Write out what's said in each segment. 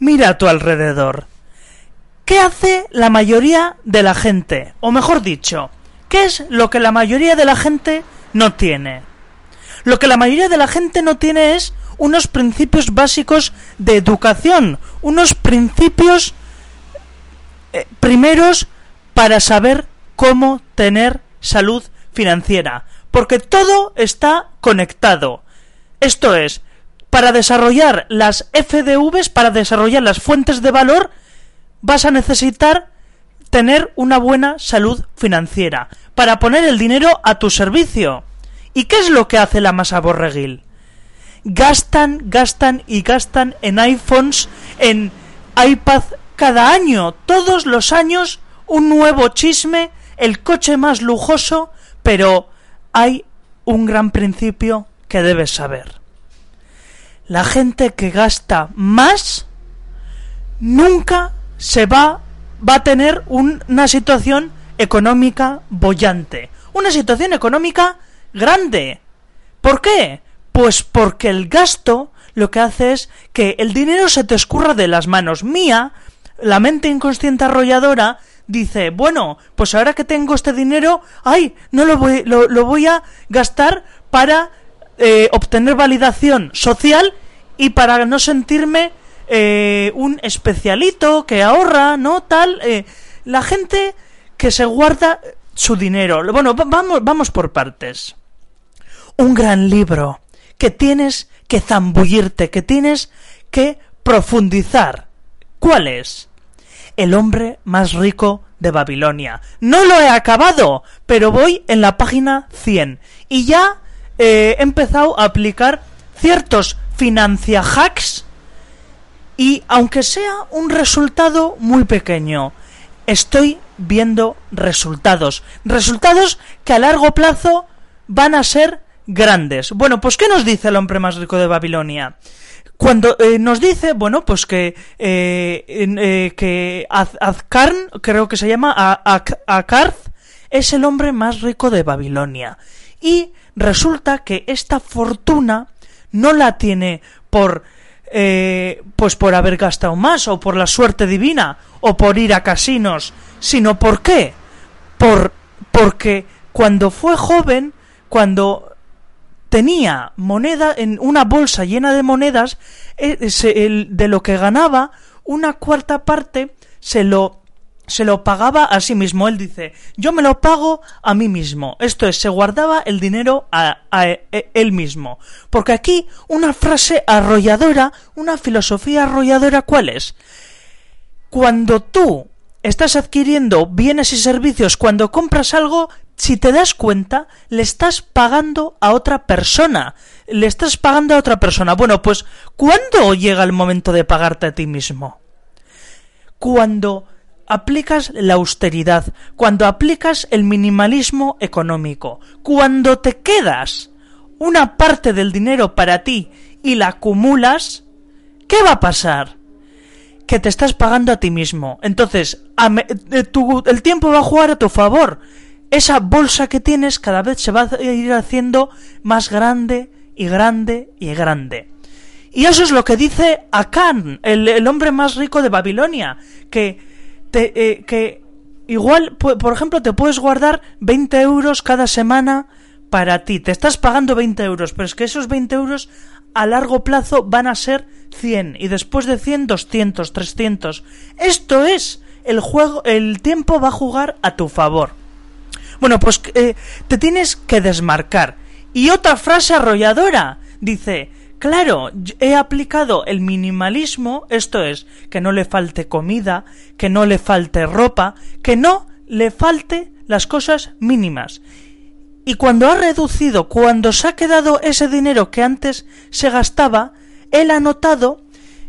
Mira a tu alrededor. ¿Qué hace la mayoría de la gente? O mejor dicho, ¿qué es lo que la mayoría de la gente no tiene? Lo que la mayoría de la gente no tiene es unos principios básicos de educación, unos principios eh, primeros para saber cómo tener salud financiera, porque todo está conectado. Esto es, para desarrollar las FDVs, para desarrollar las fuentes de valor, vas a necesitar tener una buena salud financiera, para poner el dinero a tu servicio. ¿Y qué es lo que hace la masa borreguil? Gastan, gastan y gastan en iPhones, en iPad cada año, todos los años, un nuevo chisme, el coche más lujoso, pero hay un gran principio que debes saber. La gente que gasta más nunca se va va a tener una situación económica bollante, una situación económica grande. ¿Por qué? Pues porque el gasto lo que hace es que el dinero se te escurra de las manos. Mía, la mente inconsciente arrolladora, dice, bueno, pues ahora que tengo este dinero, ay, no lo voy, lo, voy a gastar para eh, obtener validación social y para no sentirme eh, un especialito que ahorra, ¿no? Tal, eh, la gente que se guarda su dinero. Bueno, vamos, vamos por partes. Un gran libro que tienes que zambullirte, que tienes que profundizar. ¿Cuál es? El hombre más rico de Babilonia. No lo he acabado, pero voy en la página 100 y ya eh, he empezado a aplicar ciertos financia hacks y aunque sea un resultado muy pequeño, estoy viendo resultados. Resultados que a largo plazo van a ser grandes. Bueno, pues ¿qué nos dice el hombre más rico de Babilonia? Cuando eh, nos dice, bueno, pues que, eh, que Azkarn, creo que se llama Akarth, es el hombre más rico de Babilonia. Y resulta que esta fortuna no la tiene por eh, pues por haber gastado más o por la suerte divina o por ir a casinos, sino por qué? Por porque cuando fue joven, cuando tenía moneda en una bolsa llena de monedas, eh, de lo que ganaba, una cuarta parte se lo se lo pagaba a sí mismo. Él dice, yo me lo pago a mí mismo. Esto es, se guardaba el dinero a, e, él mismo. Porque aquí una frase arrolladora, una filosofía arrolladora, ¿cuál es? Cuando tú estás adquiriendo bienes y servicios, cuando compras algo, si te das cuenta, le estás pagando a otra persona. Le estás pagando a otra persona. Bueno, pues, ¿cuándo llega el momento de pagarte a ti mismo? Cuando aplicas la austeridad, cuando aplicas el minimalismo económico, cuando te quedas una parte del dinero para ti y la acumulas, ¿qué va a pasar? Que te estás pagando a ti mismo. Entonces, eh, el tiempo va a jugar a tu favor. Esa bolsa que tienes cada vez se va a ir haciendo más grande y grande y grande. Y eso es lo que dice Akan, el, el hombre más rico de Babilonia, que te, eh, que igual, por ejemplo, te puedes guardar 20 euros cada semana para ti. Te estás pagando 20 euros, pero es que esos 20 euros a largo plazo van a ser 100 y después de 100, 200, 300. Esto es, el juego, el tiempo va a jugar a tu favor. Bueno, pues eh, te tienes que desmarcar. Y otra frase arrolladora dice, Claro, he aplicado el minimalismo, esto es, que no le falte comida, que no le falte ropa, que no le falte las cosas mínimas. Y cuando ha reducido, cuando se ha quedado ese dinero que antes se gastaba, él ha notado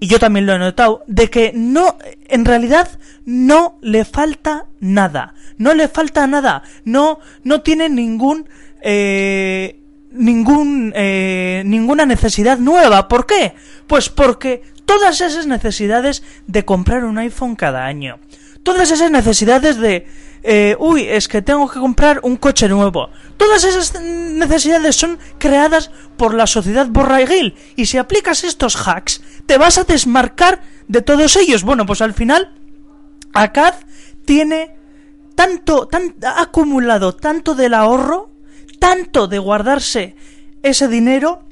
y yo también lo he notado, de que no, en realidad no le falta nada, no le falta nada, no, no tiene ningún, eh, ningún, eh, ninguna necesidad nueva. ¿Por qué? Pues porque todas esas necesidades de comprar un iPhone cada año, todas esas necesidades de, eh, uy, es que tengo que comprar un coche nuevo. Todas esas necesidades son creadas por la sociedad borraiguil. Y si aplicas estos hacks, te vas a desmarcar de todos ellos. Bueno, pues al final, Akad tiene tanto, tan, ha acumulado tanto del ahorro, tanto de guardarse ese dinero,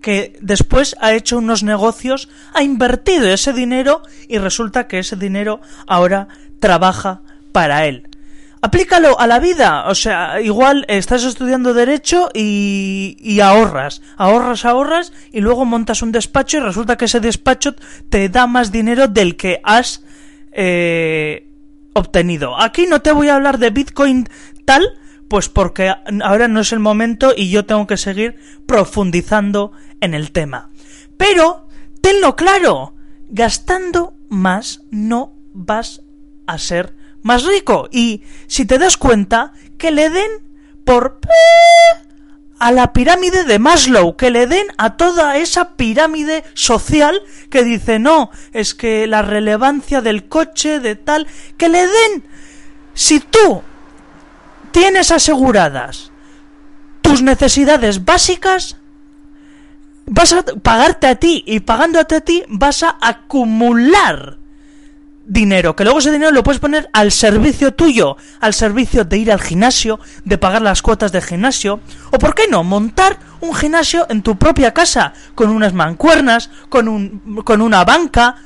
que después ha hecho unos negocios, ha invertido ese dinero y resulta que ese dinero ahora trabaja para él. Aplícalo a la vida, o sea, igual estás estudiando derecho y, y, ahorras, ahorras, ahorras y luego montas un despacho y resulta que ese despacho te da más dinero del que has eh, obtenido. Aquí no te voy a hablar de Bitcoin tal, pues porque ahora no es el momento y yo tengo que seguir profundizando en el tema. Pero, tenlo claro, gastando más no vas a ser más rico. Y si te das cuenta, que le den por a la pirámide de Maslow, que le den a toda esa pirámide social que dice no, es que la relevancia del coche, de tal, que le den, si tú tienes aseguradas tus necesidades básicas, vas a pagarte a ti y pagándote a ti vas a acumular dinero, que luego ese dinero lo puedes poner al servicio tuyo, al servicio de ir al gimnasio, de pagar las cuotas de gimnasio, o por qué no, montar un gimnasio en tu propia casa, con unas mancuernas, con, un, con una banca,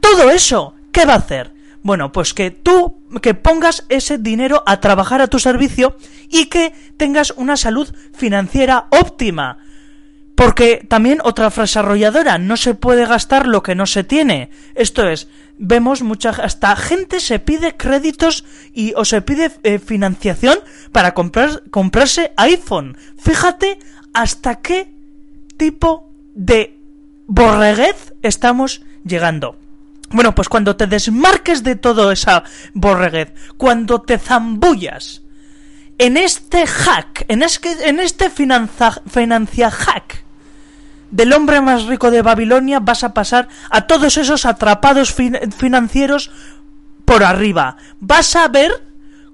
todo eso, ¿qué va a hacer? Bueno, pues que tú, que pongas ese dinero a trabajar a tu servicio y que tengas una salud financiera óptima. Porque también otra frase arrolladora, no se puede gastar lo que no se tiene. Esto es, vemos mucha hasta gente se pide créditos y o se pide eh, financiación para comprar comprarse iPhone. Fíjate hasta qué tipo de borreguez estamos llegando. Bueno, pues cuando te desmarques de todo esa borreguez, cuando te zambullas en este hack, en, este, en financia hack, del hombre más rico de Babilonia vas a pasar a todos esos atrapados financieros por arriba. Vas a ver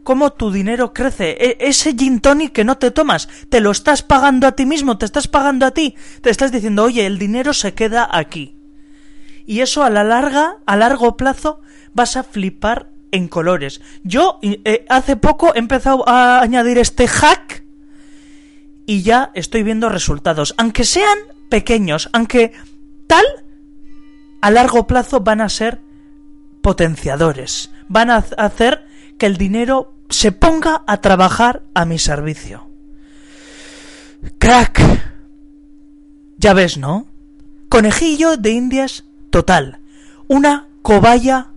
cómo tu dinero crece. E ese gin tonic que no te tomas, te lo estás pagando a ti mismo, te estás pagando a ti. Te estás diciendo, oye, el dinero se queda aquí. Y eso a la larga, a largo plazo, vas a flipar en colores. Yo eh, hace poco he empezado a añadir este hack y ya estoy viendo resultados. Aunque sean pequeños, aunque tal, a largo plazo van a ser potenciadores, van a hacer que el dinero se ponga a trabajar a mi servicio. Crack. Ya ves, ¿no? Conejillo de indias total. Una cobaya